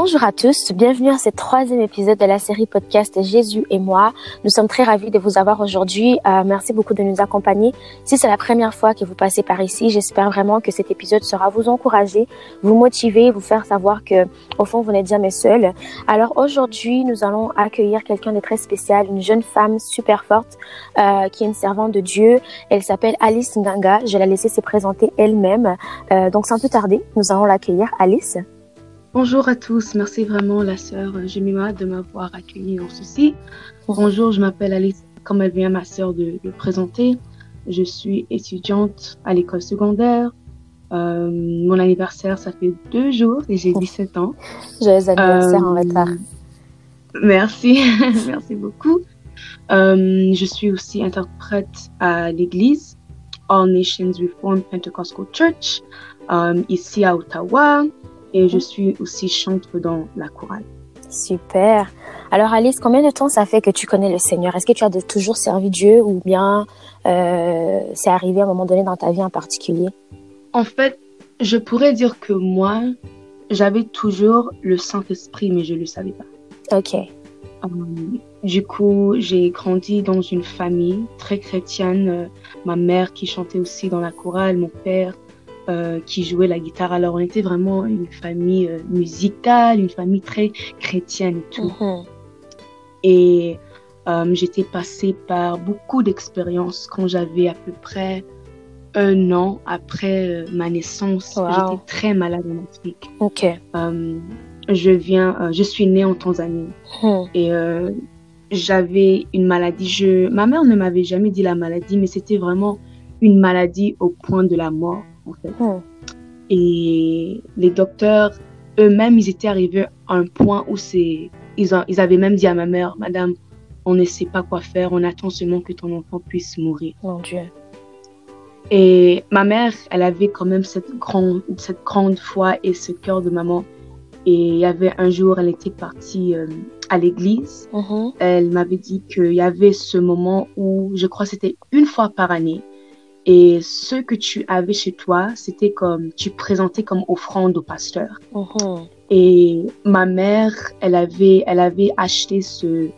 Bonjour à tous, bienvenue à ce troisième épisode de la série podcast Jésus et moi. Nous sommes très ravis de vous avoir aujourd'hui. Euh, merci beaucoup de nous accompagner. Si c'est la première fois que vous passez par ici, j'espère vraiment que cet épisode sera vous encourager, vous motiver, vous faire savoir que au fond vous n'êtes jamais seul. Alors aujourd'hui, nous allons accueillir quelqu'un de très spécial, une jeune femme super forte euh, qui est une servante de Dieu. Elle s'appelle Alice Nganga. Je vais la laisser se présenter elle-même. Euh, donc sans plus tarder, nous allons l'accueillir. Alice. Bonjour à tous, merci vraiment la sœur Jemima de m'avoir accueilli en ceci. Bonjour, je m'appelle Alice, comme elle vient ma sœur de le présenter. Je suis étudiante à l'école secondaire. Euh, mon anniversaire, ça fait deux jours et j'ai 17 ans. Joyeux anniversaire en retard. Euh, merci, merci beaucoup. Euh, je suis aussi interprète à l'église All Nations Reformed Pentecostal Church, ici à Ottawa et je suis aussi chantre dans la chorale. Super. Alors Alice, combien de temps ça fait que tu connais le Seigneur? Est-ce que tu as de toujours servi Dieu ou bien euh, c'est arrivé à un moment donné dans ta vie en particulier? En fait, je pourrais dire que moi, j'avais toujours le Saint-Esprit, mais je ne le savais pas. Ok. Euh, du coup, j'ai grandi dans une famille très chrétienne. Euh, ma mère qui chantait aussi dans la chorale, mon père euh, qui jouait la guitare. Alors on était vraiment une famille euh, musicale, une famille très chrétienne et tout. Mhm. Et euh, j'étais passée par beaucoup d'expériences quand j'avais à peu près un an après ma naissance. J'étais très malade en Afrique. Ok. je viens, je suis née en Tanzanie mhm. et j'avais une maladie. Je, ma mère ne m'avait jamais dit la maladie, mais c'était vraiment une maladie au point de la mort. Et les docteurs eux-mêmes, ils étaient arrivés à un point où c'est, ils, ils avaient même dit à ma mère, Madame, on ne sait pas quoi faire, on attend seulement que ton enfant puisse mourir. Mon Dieu. Et ma mère, elle avait quand même cette grande, cette grande foi et ce cœur de maman. Et il y avait un jour, elle était partie euh, à l'église. Mm-hmm. Elle m'avait dit qu'il y avait ce moment où, je crois, c'était une fois par année, et ce que tu avais chez toi, c'était comme, tu présentais comme offrande au pasteur. Mhm. Et ma mère, elle avait, elle avait acheté ce,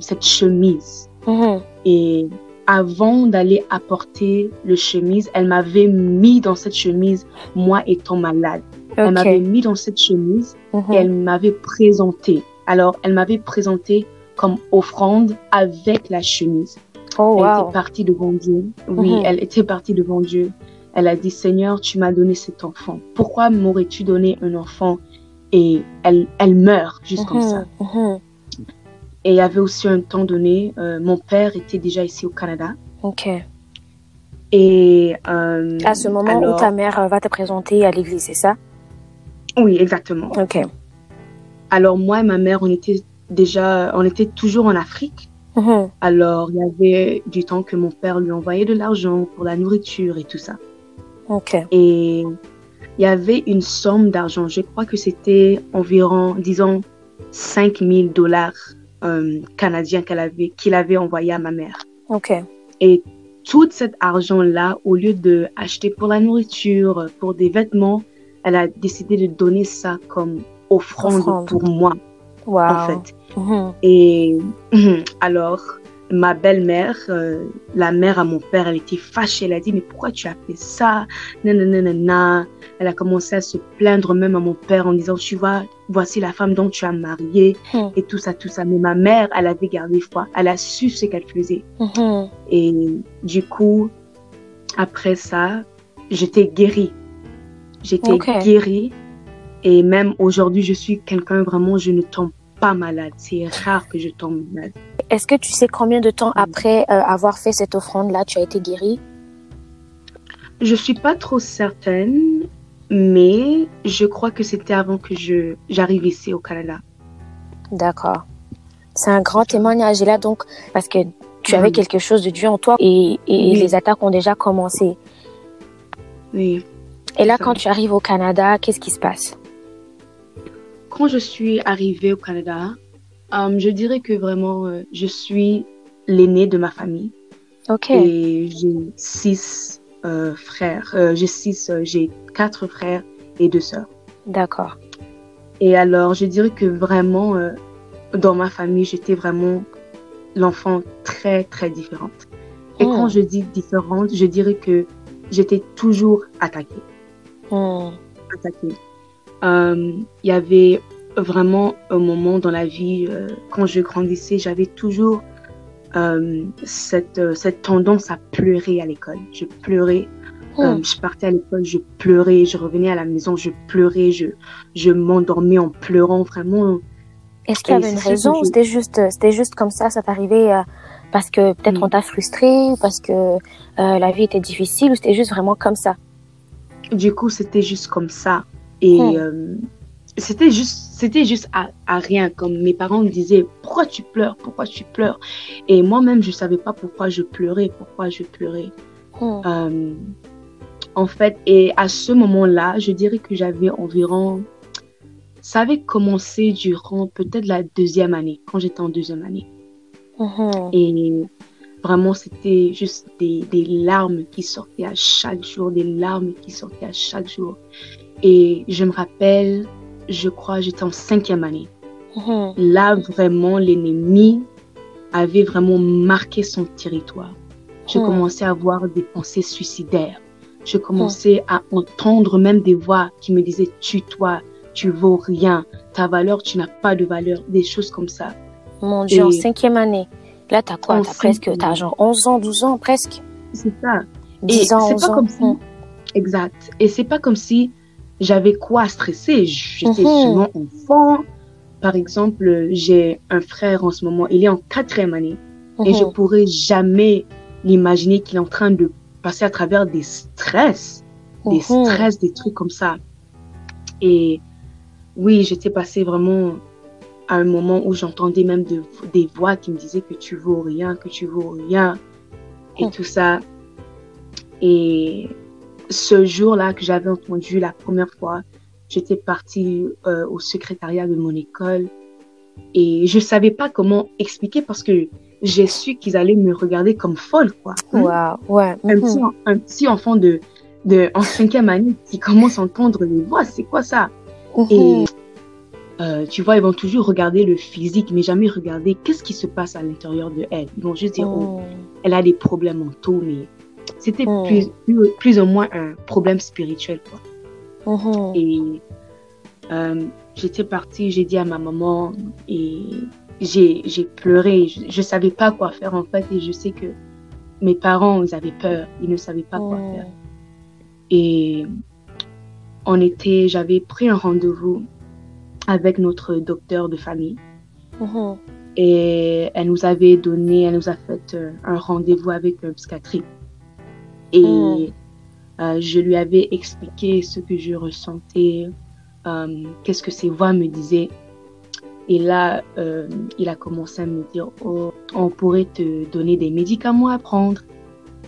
cette chemise. Mhm. Et avant d'aller apporter le chemise, elle m'avait mis dans cette chemise, moi étant malade. Elle m'avait mis dans cette chemise et mhm. elle m'avait présenté. Alors, elle m'avait présenté comme offrande avec la chemise. Oh, elle était partie devant Dieu. Oui, mhm. elle était partie devant Dieu. Elle a dit, Seigneur, tu m'as donné cet enfant. Pourquoi m'aurais-tu donné un enfant et elle, elle meurt juste comme mhm, ça? mhm. Et il y avait aussi un temps donné, euh, mon père était déjà ici au Canada. Ok. Et euh, à ce moment où ta mère va te présenter à l'église, c'est ça? Oui, exactement. Ok. Alors moi et ma mère, on était déjà, on était toujours en Afrique. Mhm. Alors, il y avait du temps que mon père lui envoyait de l'argent pour la nourriture et tout ça. Ok. Et il y avait une somme d'argent, je crois que c'était environ, disons, 5000 dollars euh, canadiens qu'il avait, avait envoyé à ma mère. Ok. Et tout cet argent-là, au lieu de acheter pour la nourriture, pour des vêtements, elle a décidé de donner ça comme offrande, pour moi. Wow. En fait. Mhm. Et alors, ma belle-mère, euh, la mère à mon père, elle était fâchée. Elle a dit, mais pourquoi tu as fait ça? Nanana. Elle a commencé à se plaindre même à mon père en disant, tu vois, voici la femme dont tu as marié mhm. et tout ça, tout ça. Mais ma mère, elle avait gardé foi. Elle a su ce qu'elle faisait. Mhm. Et du coup, après ça, j'étais guérie. J'étais guérie. Et même aujourd'hui, je suis quelqu'un vraiment, je ne tombe pas malade. C'est rare que je tombe malade. Est-ce que tu sais combien de temps après euh, avoir fait cette offrande-là, tu as été guérie? Je suis pas trop certaine, mais je crois que c'était avant que je j'arrive ici au Canada. D'accord. C'est un grand témoignage. Et là, donc, parce que tu avais quelque chose de Dieu en toi et, et les attaques ont déjà commencé. Oui. Et là, quand tu arrives au Canada, qu'est-ce qui se passe? Quand je suis arrivée au Canada, euh, je dirais que vraiment, euh, je suis l'aînée de ma famille. Ok. Et j'ai six euh, frères. j'ai six, j'ai quatre frères et deux sœurs. D'accord. Et alors, je dirais que vraiment, dans ma famille, j'étais vraiment l'enfant très, très différente. Et Hmm. quand je dis différente, je dirais que j'étais toujours attaquée. Hmm. attaquée. Euh, Il y avait vraiment un moment dans la vie, euh, quand je grandissais, j'avais toujours euh, cette, euh, cette tendance à pleurer à l'école. Je pleurais. Euh, Hmm. je partais à l'école, je pleurais. Je revenais à la maison, je pleurais. Je, je m'endormais en pleurant. Vraiment, Est-ce qu'il y avait une raison ou c'était juste, euh, c'était juste comme ça, ça t'arrivait euh, parce que peut-être Mm. on t'a frustré ou parce que euh, la vie était difficile ou c'était juste vraiment comme ça? du coup, c'était juste comme ça. Et euh, c'était juste, c'était juste à, à rien. Comme mes parents me disaient, pourquoi tu pleures, pourquoi tu pleures? Et moi-même, je savais pas pourquoi je pleurais, pourquoi je pleurais. Euh, en fait, et à ce moment-là, je dirais que j'avais environ, ça avait commencé durant peut-être la deuxième année, quand j'étais en deuxième année. Mhm. Et vraiment, c'était juste des, des larmes qui sortaient à chaque jour, des larmes qui sortaient à chaque jour. Et je me rappelle, je crois, j'étais en cinquième année. Mhm. Là, vraiment, l'ennemi avait vraiment marqué son territoire. Je commençais à avoir des pensées suicidaires. Je commençais à entendre même des voix qui me disaient tue-toi, tu vaux rien, ta valeur, tu n'as pas de valeur, des choses comme ça. Mon Dieu, en cinquième année. Là, t'as quoi? T'as presque, t'as genre 11 ans, 12 ans presque? C'est ça. 10 Et ans, c'est 11 pas ans. comme si, Hmm. exact. Et c'est pas comme si j'avais quoi à stresser? J'étais Mhm. seulement enfant. Par exemple, j'ai un frère en ce moment, il est en quatrième année. Et je Mhm. pourrais jamais l'imaginer qu'il est en train de passer à travers des stress, des Mhm. stress, des trucs comme ça. Et oui, j'étais passée vraiment à un moment où j'entendais même de- des voix qui me disaient que tu vaux rien, que tu vaux rien, et tout ça. Et ce jour-là que j'avais entendu la première fois, j'étais partie euh, au secrétariat de mon école et je savais pas comment expliquer parce que j'ai su qu'ils allaient me regarder comme folle, quoi. Hein? Wow, ouais. Un, mhm. petit, un petit enfant de, de, en cinquième année qui commence à entendre les voix, c'est quoi ça? Et Mhm. euh, tu vois, ils vont toujours regarder le physique, mais jamais regarder qu'est-ce qui se passe à l'intérieur de elle. Ils vont juste dire, oh, Mhm. elle a des problèmes mentaux, mais c'était Mm. plus, plus, plus ou moins un problème spirituel, quoi. Mhm. Et euh, j'étais partie, j'ai dit à ma maman et j'ai pleuré. Je, je savais pas quoi faire en fait et je sais que mes parents, ils avaient peur. Ils ne savaient pas quoi faire. Et on était, j'avais pris un rendez-vous avec notre docteur de famille et elle nous avait donné, elle nous a fait euh, un rendez-vous avec un psychiatre. Et Mm. euh, je lui avais expliqué ce que je ressentais, euh, qu'est-ce que ces voix me disaient. Et là, euh, il a commencé à me dire, oh, on pourrait te donner des médicaments à prendre.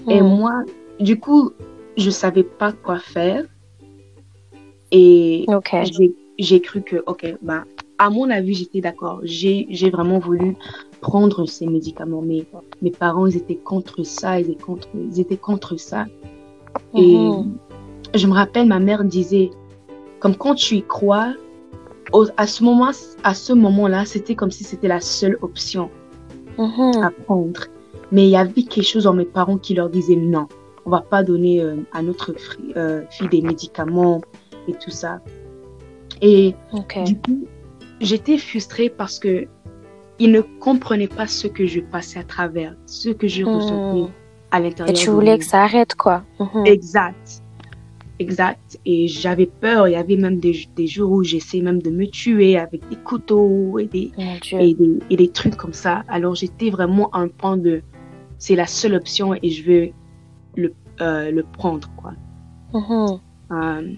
Et Mhm. moi, du coup, je savais pas quoi faire. Et j'ai- cru que, ok, bah, à mon avis, j'étais d'accord. J'ai vraiment voulu prendre ces médicaments, mais mes parents, ils étaient contre ça, ils étaient contre, ils étaient contre ça. Et Mhm. je me rappelle, ma mère disait, comme quand tu y crois, au- à ce moment, à ce moment-là, c'était comme si c'était la seule option Mhm. à prendre. Mais il y avait quelque chose en mes parents qui leur disait non, on va pas donner euh, à notre fri- euh, fille des médicaments et tout ça. Et du coup, j'étais frustrée parce que ils ne comprenaient pas ce que je passais à travers, ce que je Mhm. ressentais à Et l'intérieur. tu de voulais que ça arrête, quoi. Mhm. Exact. Exact. Et j'avais peur. Il y avait même des, des jours où j'essayais même de me tuer avec des couteaux et des, et des, et des trucs comme ça. Alors j'étais vraiment à un point de c'est la seule option et je veux le, euh, le prendre. Quoi. Mhm. Euh,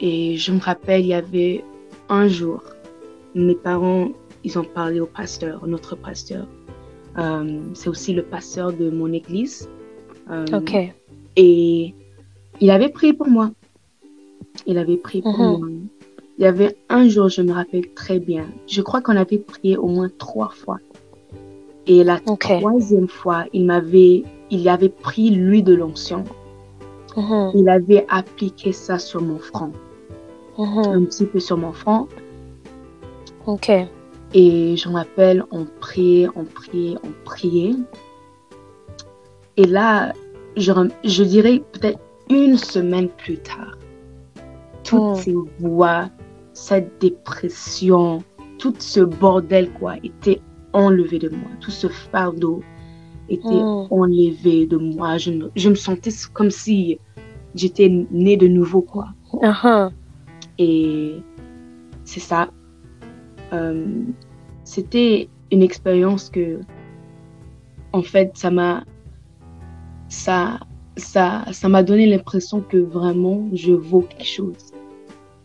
et je me rappelle, il y avait un jour, mes parents, ils ont parlé au pasteur, notre pasteur. Euh, c'est aussi le pasteur de mon église. Euh, Ok. et il avait prié pour moi. Il avait prié pour Mhm. moi. Il y avait un jour, je me rappelle très bien. Je crois qu'on avait prié au moins trois fois. Et la troisième fois, il m'avait, il avait pris l'huile de l'onction. Mhm. Il avait appliqué ça sur mon front. mm-hmm. un petit peu sur mon front. Ok. Et je m'appelle, on priait, on priait, on priait. Et là, je, je dirais peut-être une semaine plus tard, toutes oh. ces voix, cette dépression, tout ce bordel, quoi, était enlevé de moi. Tout ce fardeau était oh. enlevé de moi. Je me, je me sentais comme si j'étais née de nouveau, quoi. Uh-huh. Et c'est ça. Euh, c'était une expérience que, en fait, ça m'a, ça, ça, ça m'a donné l'impression que vraiment je vaux quelque chose.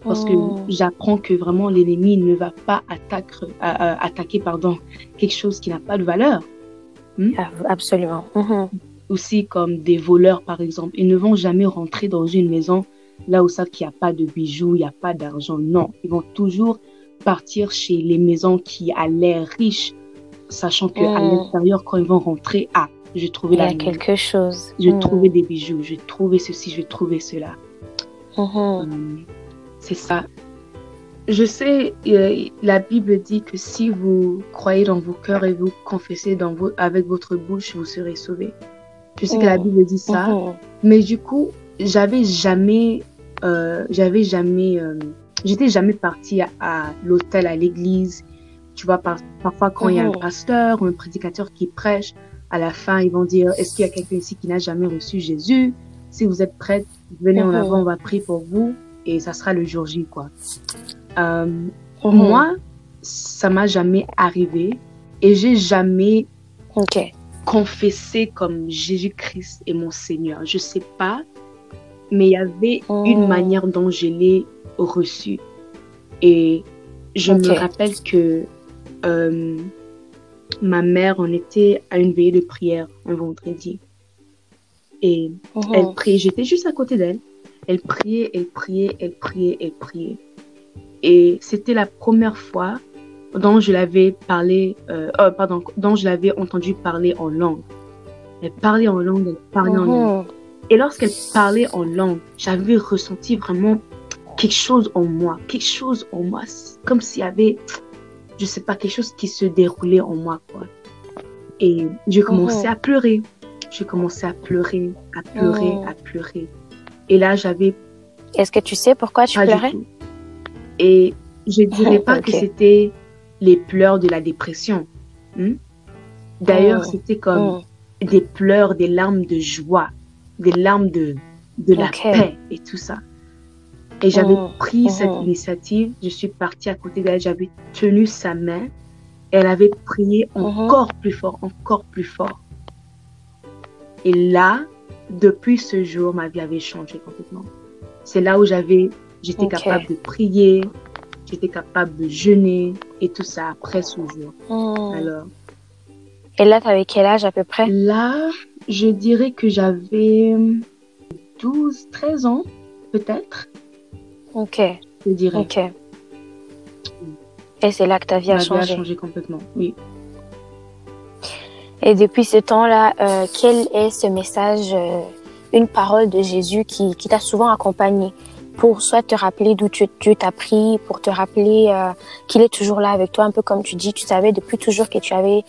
Parce que oh. j'apprends que vraiment l'ennemi ne va pas attaquer, attaquer pardon, quelque chose qui n'a pas de valeur. Hmm? Absolument. Mm-hmm. Aussi comme des voleurs, par exemple. Ils ne vont jamais rentrer dans une maison là où savent qu'il n'y a pas de bijoux, il n'y a pas d'argent. Non, ils vont toujours partir chez les maisons qui a l'air riches, sachant qu'à à mm. l'intérieur, quand ils vont rentrer, ah, j'ai trouvé Il y a quelque chose. J'ai mm. trouvé des bijoux, j'ai trouvé ceci, j'ai trouvé cela. Mm-hmm. Euh, c'est ça. Je sais, euh, la Bible dit que si vous croyez dans vos cœurs et vous confessez dans vos, avec votre bouche, vous serez sauvés. Je sais que la mm. Bible dit ça, mais du coup, j'avais jamais, euh, j'avais jamais, euh, j'étais jamais partie à, l'hôtel, à l'église. Tu vois, parfois quand il y a un mm-hmm. pasteur ou un prédicateur qui prêche, à la fin, ils vont dire, est-ce qu'il y a quelqu'un ici qui n'a jamais reçu Jésus? Si vous êtes prête, venez en avant, on va prier pour vous et ça sera le jour J, quoi. Euh, mhm. Moi, ça m'a jamais arrivé et j'ai jamais confessé comme Jésus-Christ est mon Seigneur. Je sais pas, mais il y avait une oh. manière dont je l'ai reçu. Et je me rappelle que euh, ma mère, on était à une veillée de prière un vendredi. Et oh. elle priait, j'étais juste à côté d'elle. Elle priait, elle priait, elle priait, elle priait. Et c'était la première fois dont je l'avais parlé, euh, oh, pardon, dont je l'avais entendu parler en langue. Elle parlait en langue, elle parlait en langue. Oh. Et lorsqu'elle parlait en langue, j'avais ressenti vraiment quelque chose en moi, quelque chose en moi, comme s'il y avait, je sais pas, quelque chose qui se déroulait en moi, quoi. Et j'ai commencé oh. à pleurer. J'ai commencé à pleurer, à pleurer, à pleurer. Et là, j'avais. Est-ce que tu sais pourquoi tu pleurais? Et je dirais pas que c'était les pleurs de la dépression. Hmm? D'ailleurs, oh. c'était comme oh. des pleurs, des larmes de joie, des larmes de, de la paix et tout ça. Et j'avais oh. pris cette initiative. Je suis partie à côté d'elle. J'avais tenu sa main. Elle avait prié encore plus fort, encore plus fort. Et là, depuis ce jour, ma vie avait changé complètement. C'est là où j'avais, j'étais capable de prier, j'étais capable de jeûner et tout ça après ce jour. Alors. Et là, tu avais quel âge à peu près? Là, je dirais que j'avais 12, 13 ans, peut-être. Ok. Je dirais. Ok. Et c'est là que ta vie a changé. Vie a changé complètement, oui. Et depuis ce temps-là, euh, quel est ce message, euh, une parole de Jésus qui, qui t'a souvent accompagné pour soit te rappeler d'où Dieu t'a pris, pour te rappeler euh, qu'il est toujours là avec toi, un peu comme tu dis, tu savais depuis toujours que tu avais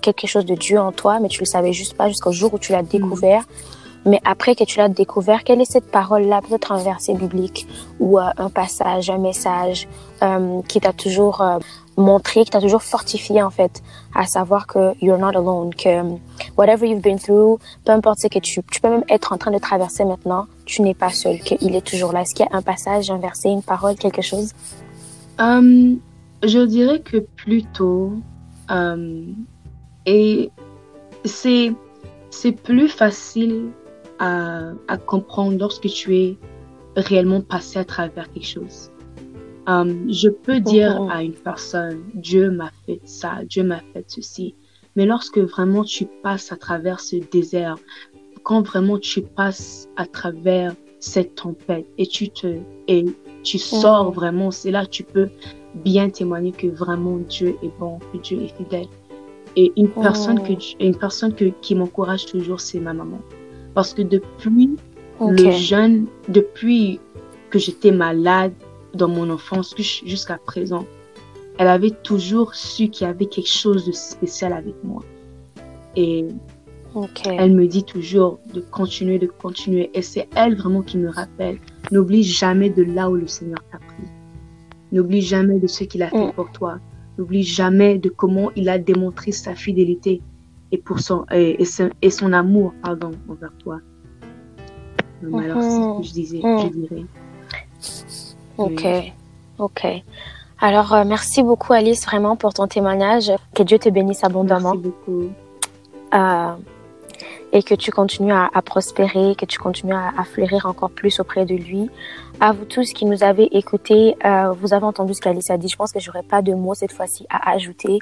quelque chose de Dieu en toi, mais tu le savais juste pas jusqu'au jour où tu l'as découvert. Mais après que tu l'as découvert, quelle est cette parole-là, peut-être un verset biblique ou euh, un passage, un message euh, qui t'a toujours euh, montré, qui t'a toujours fortifié en fait, à savoir que you're not alone, que whatever you've been through, peu importe ce que tu, tu peux même être en train de traverser maintenant, tu n'es pas seul, qu'il est toujours là. Est-ce qu'il y a un passage, un verset, une parole, quelque chose? Um, Je dirais que plutôt, um, et c'est c'est plus facile à, à, comprendre lorsque tu es réellement passé à travers quelque chose. Um, je peux dire oh. à une personne, Dieu m'a fait ça, Dieu m'a fait ceci. Mais lorsque vraiment tu passes à travers ce désert, quand vraiment tu passes à travers cette tempête et tu te et tu oh. sors vraiment, c'est là que tu peux bien témoigner que vraiment Dieu est bon, que Dieu est fidèle. Et une personne que oh. une personne que, qui m'encourage toujours, c'est ma maman. Parce que depuis le jeune, depuis que j'étais malade, dans mon enfance jusqu'à présent, elle avait toujours su qu'il y avait quelque chose de spécial avec moi. Et elle me dit toujours de continuer, de continuer. Et c'est elle vraiment qui me rappelle. N'oublie jamais de là où le Seigneur t'a pris. N'oublie jamais de ce qu'il a fait mm. pour toi. N'oublie jamais de comment il a démontré sa fidélité et, pour son, et, et, son, amour pardon, envers toi. Alors, c'est ce que je disais, je mm. dirais. Ok, ok. Alors, euh, merci beaucoup Alice vraiment pour ton témoignage. Que Dieu te bénisse abondamment. Merci beaucoup. Euh, et que tu continues à, prospérer, que tu continues à, fleurir encore plus auprès de lui. À vous tous qui nous avez écoutés, euh, vous avez entendu ce qu'Alice a dit. Je pense que j'aurais pas de mots cette fois-ci à ajouter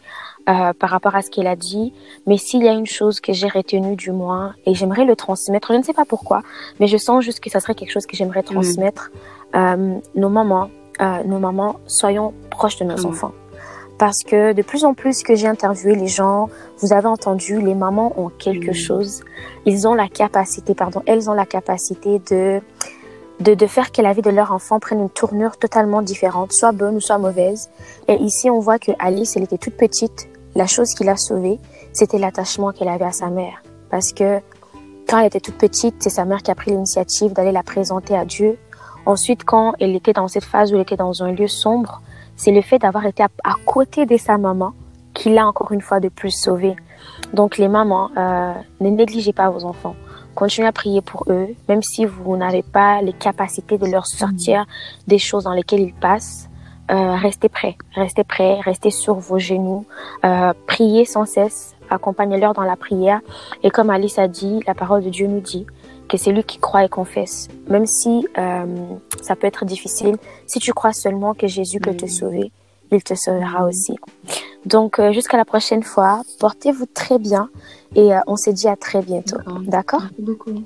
euh, par rapport à ce qu'elle a dit. Mais s'il y a une chose que j'ai retenue du moins et j'aimerais le transmettre, je ne sais pas pourquoi, mais je sens juste que ça serait quelque chose que j'aimerais transmettre. Euh, nos mamans, nos mamans, soyons proches de nos enfants parce que de plus en plus que j'ai interviewé les gens, vous avez entendu, les mamans ont quelque chose. Ils ont la capacité, pardon, elles ont la capacité de de, de faire que la vie de leur enfant prenne une tournure totalement différente, soit bonne ou soit mauvaise. Et ici, on voit que Alice, elle était toute petite. La chose qui l'a sauvée, c'était l'attachement qu'elle avait à sa mère. Parce que quand elle était toute petite, c'est sa mère qui a pris l'initiative d'aller la présenter à Dieu. Ensuite, quand elle était dans cette phase où elle était dans un lieu sombre, c'est le fait d'avoir été à, côté de sa maman qui l'a encore une fois de plus sauvée. Donc les mamans, euh, ne négligez pas vos enfants. Continuez à prier pour eux, même si vous n'avez pas les capacités de leur sortir des choses dans lesquelles ils passent. Euh, restez prêts, restez prêts, restez sur vos genoux, euh, priez sans cesse, accompagnez-leur dans la prière. Et comme Alice a dit, la parole de Dieu nous dit que c'est lui qui croit et confesse. Même si euh, ça peut être difficile, si tu crois seulement que Jésus peut te sauver, il te sauvera aussi. Donc euh, jusqu'à la prochaine fois, portez-vous très bien et euh, on se dit à très bientôt. D'accord beaucoup.